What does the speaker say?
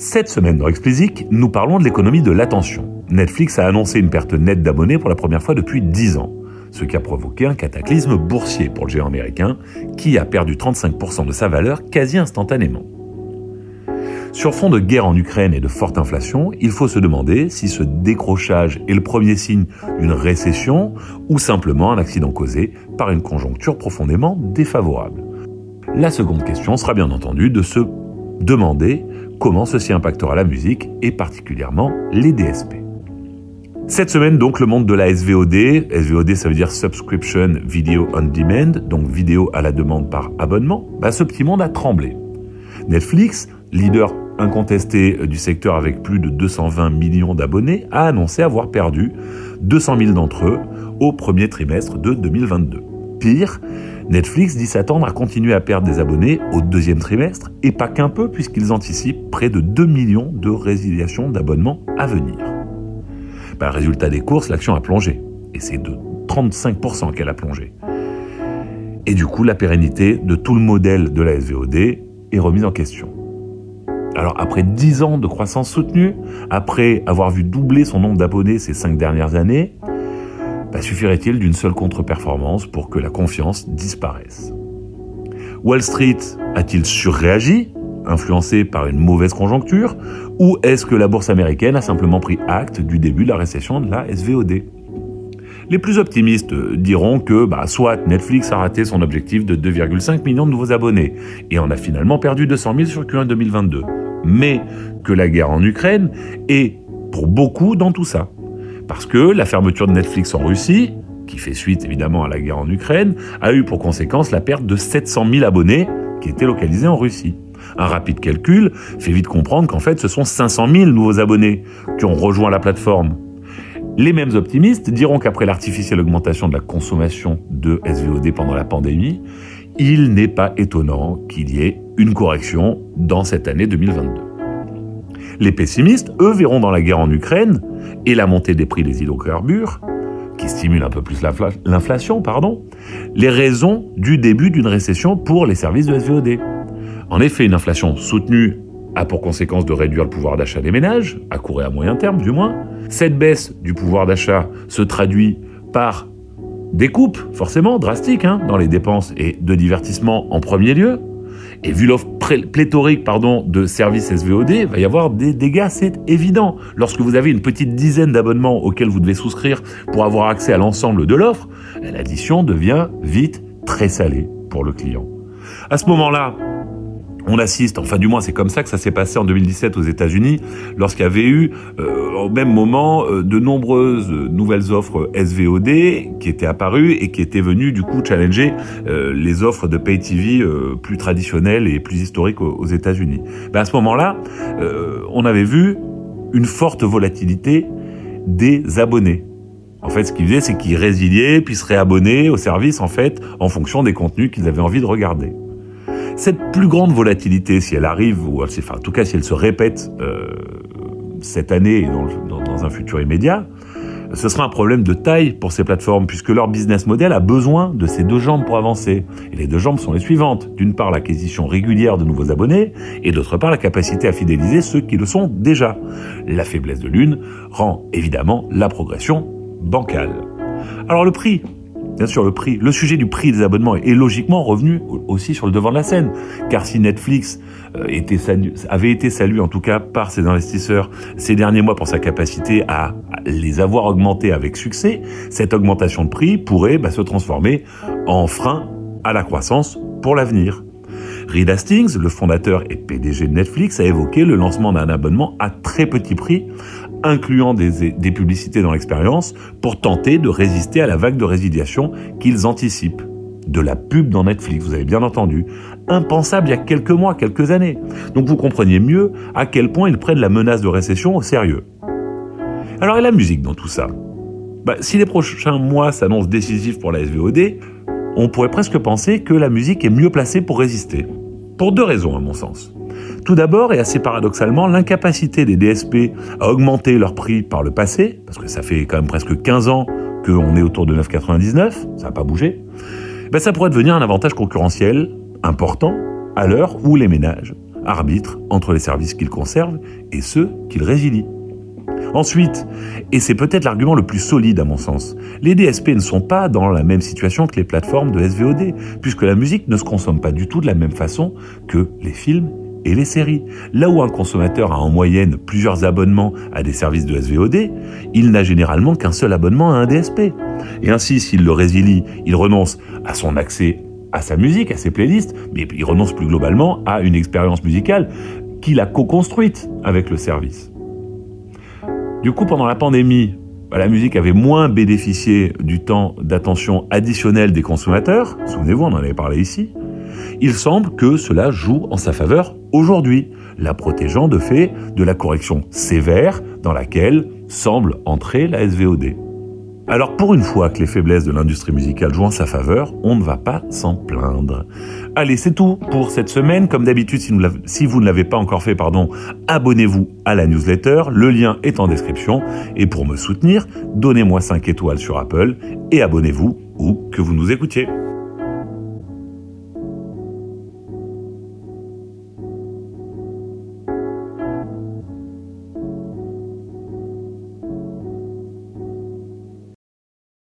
Cette semaine dans Explicit, nous parlons de l'économie de l'attention. Netflix a annoncé une perte nette d'abonnés pour la première fois depuis 10 ans, ce qui a provoqué un cataclysme boursier pour le géant américain, qui a perdu 35% de sa valeur quasi instantanément. Sur fond de guerre en Ukraine et de forte inflation, il faut se demander si ce décrochage est le premier signe d'une récession ou simplement un accident causé par une conjoncture profondément défavorable. La seconde question sera bien entendu de se demander comment ceci impactera la musique et particulièrement les DSP. Cette semaine, donc, le monde de la SVOD, SVOD ça veut dire Subscription Video on Demand, donc vidéo à la demande par abonnement, bah, ce petit monde a tremblé. Netflix, leader incontesté du secteur avec plus de 220 millions d'abonnés, a annoncé avoir perdu 200 000 d'entre eux au premier trimestre de 2022. Pire, Netflix dit s'attendre à continuer à perdre des abonnés au deuxième trimestre, et pas qu'un peu, puisqu'ils anticipent près de 2 millions de résiliations d'abonnements à venir. Bah, résultat des courses, l'action a plongé, et c'est de 35% qu'elle a plongé. Et du coup, la pérennité de tout le modèle de la SVOD est remise en question. Alors après 10 ans de croissance soutenue, après avoir vu doubler son nombre d'abonnés ces 5 dernières années, bah, suffirait-il d'une seule contre-performance pour que la confiance disparaisse? Wall Street a-t-il surréagi, influencé par une mauvaise conjoncture, ou est-ce que la bourse américaine a simplement pris acte du début de la récession de la SVOD les plus optimistes diront que bah, soit Netflix a raté son objectif de 2,5 millions de nouveaux abonnés et en a finalement perdu 200 000 sur Q1 2022, mais que la guerre en Ukraine est pour beaucoup dans tout ça. Parce que la fermeture de Netflix en Russie, qui fait suite évidemment à la guerre en Ukraine, a eu pour conséquence la perte de 700 000 abonnés qui étaient localisés en Russie. Un rapide calcul fait vite comprendre qu'en fait ce sont 500 000 nouveaux abonnés qui ont rejoint la plateforme. Les mêmes optimistes diront qu'après l'artificielle augmentation de la consommation de SVOD pendant la pandémie, il n'est pas étonnant qu'il y ait une correction dans cette année 2022. Les pessimistes, eux, verront dans la guerre en Ukraine et la montée des prix des hydrocarbures, qui stimule un peu plus l'inflation, pardon, les raisons du début d'une récession pour les services de SVOD. En effet, une inflation soutenue a pour conséquence de réduire le pouvoir d'achat des ménages, à court et à moyen terme du moins. Cette baisse du pouvoir d'achat se traduit par des coupes, forcément drastiques, hein, dans les dépenses et de divertissement en premier lieu, et vu l'offre pléthorique pardon, de services SVOD, il va y avoir des dégâts, c'est évident. Lorsque vous avez une petite dizaine d'abonnements auxquels vous devez souscrire pour avoir accès à l'ensemble de l'offre, l'addition devient vite très salée pour le client. À ce moment-là, on assiste, enfin du moins c'est comme ça que ça s'est passé en 2017 aux États-Unis, lorsqu'il y avait eu euh, au même moment euh, de nombreuses nouvelles offres SVOD qui étaient apparues et qui étaient venues du coup challenger euh, les offres de pay TV plus traditionnelles et plus historiques aux, États-Unis. Ben, à ce moment-là, on avait vu une forte volatilité des abonnés. En fait, ce qu'ils faisaient, c'est qu'ils résiliaient puis se réabonnaient au service en fait en fonction des contenus qu'ils avaient envie de regarder. Cette plus grande volatilité, si elle arrive, ou enfin, en tout cas si elle se répète euh, cette année et dans, dans, un futur immédiat, ce sera un problème de taille pour ces plateformes, puisque leur business model a besoin de ces deux jambes pour avancer. Et les deux jambes sont les suivantes. D'une part, l'acquisition régulière de nouveaux abonnés, et d'autre part, la capacité à fidéliser ceux qui le sont déjà. La faiblesse de l'une rend évidemment la progression bancale. Alors le prix, Bien sûr, le sujet du prix des abonnements est logiquement revenu aussi sur le devant de la scène. Car si Netflix euh, avait été salué en tout cas par ses investisseurs ces derniers mois pour sa capacité à les avoir augmentés avec succès, cette augmentation de prix pourrait bah, se transformer en frein à la croissance pour l'avenir. Reed Hastings, le fondateur et PDG de Netflix, a évoqué le lancement d'un abonnement à très petit prix incluant des, publicités dans l'expérience, pour tenter de résister à la vague de résiliation qu'ils anticipent. De la pub dans Netflix, vous avez bien entendu. Impensable il y a quelques mois, quelques années. Donc vous compreniez mieux à quel point ils prennent la menace de récession au sérieux. Alors et la musique dans tout ça? Bah, Si les prochains mois s'annoncent décisifs pour la SVOD, on pourrait presque penser que la musique est mieux placée pour résister. Pour deux raisons à mon sens. Tout d'abord, et assez paradoxalement, l'incapacité des DSP à augmenter leur prix par le passé, parce que ça fait quand même presque 15 ans qu'on est autour de 9,99, ça n'a pas bougé, ben ça pourrait devenir un avantage concurrentiel important à l'heure où les ménages arbitre entre les services qu'il conserve et ceux qu'il résilie. Ensuite, et c'est peut-être l'argument le plus solide à mon sens, les DSP ne sont pas dans la même situation que les plateformes de SVOD, puisque la musique ne se consomme pas du tout de la même façon que les films et les séries. Là où un consommateur a en moyenne plusieurs abonnements à des services de SVOD, il n'a généralement qu'un seul abonnement à un DSP. Et ainsi, s'il le résilie, il renonce à son accès à sa musique, à ses playlists, mais il renonce plus globalement à une expérience musicale qu'il a co-construite avec le service. Du coup, pendant la pandémie, bah, la musique avait moins bénéficié du temps d'attention additionnel des consommateurs. Souvenez-vous, on en avait parlé ici. Il semble que cela joue en sa faveur aujourd'hui, la protégeant de fait de la correction sévère dans laquelle semble entrer la SVOD. Alors pour une fois que les faiblesses de l'industrie musicale jouent en sa faveur, on ne va pas s'en plaindre. Allez, c'est tout pour cette semaine. Comme d'habitude, si, vous ne l'avez pas encore fait, pardon, abonnez-vous à la newsletter. Le lien est en description. Et pour me soutenir, donnez-moi 5 étoiles sur Apple et abonnez-vous où que vous nous écoutiez.